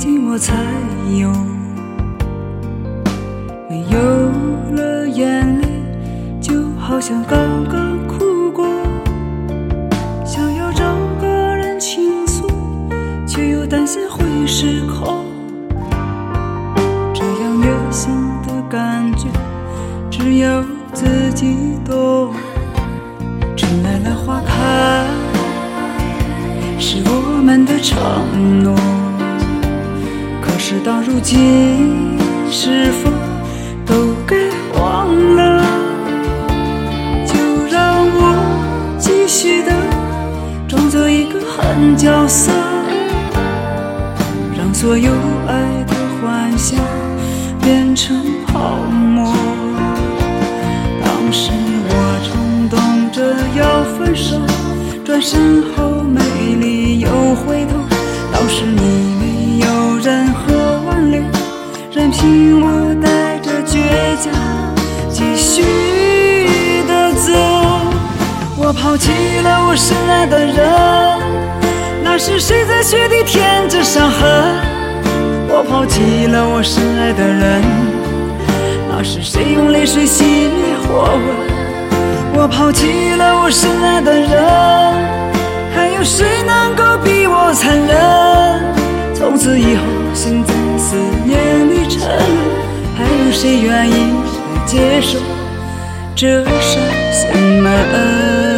最近我才有，没有了眼泪，就好像刚刚哭过。想要找个人倾诉，却又担心会失控。这样虐心的感觉，只有自己懂。如今，是否都该忘了？就让我继续的装作一个狠角色，让所有爱的幻想变成泡沫。当时我冲动着要分手，转身后任凭我带着倔强继续的走。我抛弃了我深爱的人，那是谁在雪地舔着伤痕？我抛弃了我深爱的人，那是谁用泪水熄灭火纹？我抛弃了我深爱的人，还有谁能够比我残忍？从此以后，谁愿意来接受这伤心门？